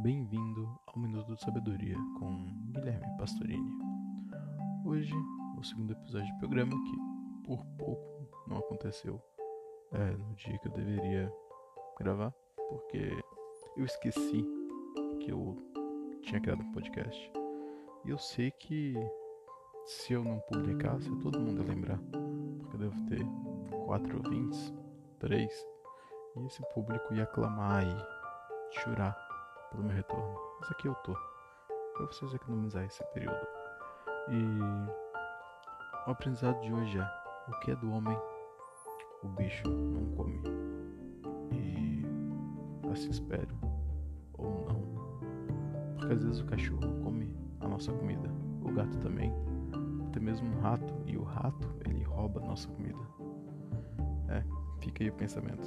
Bem-vindo ao Minuto de Sabedoria com Guilherme Pastorini. Hoje, o segundo episódio do programa que por pouco não aconteceu é, no dia que eu deveria gravar, porque eu esqueci que eu tinha criado um podcast. E eu sei que se eu não publicasse, todo mundo ia lembrar, porque eu devo ter quatro ouvintes, três, e esse público ia clamar e chorar pelo meu retorno. Mas aqui eu tô, para vocês economizar esse período. E o aprendizado de hoje é: o que é do homem, o bicho não come. E assim espero, ou não. Porque às vezes o cachorro come a nossa comida, o gato também, até mesmo um rato, e o rato ele rouba a nossa comida. É, fica aí o pensamento.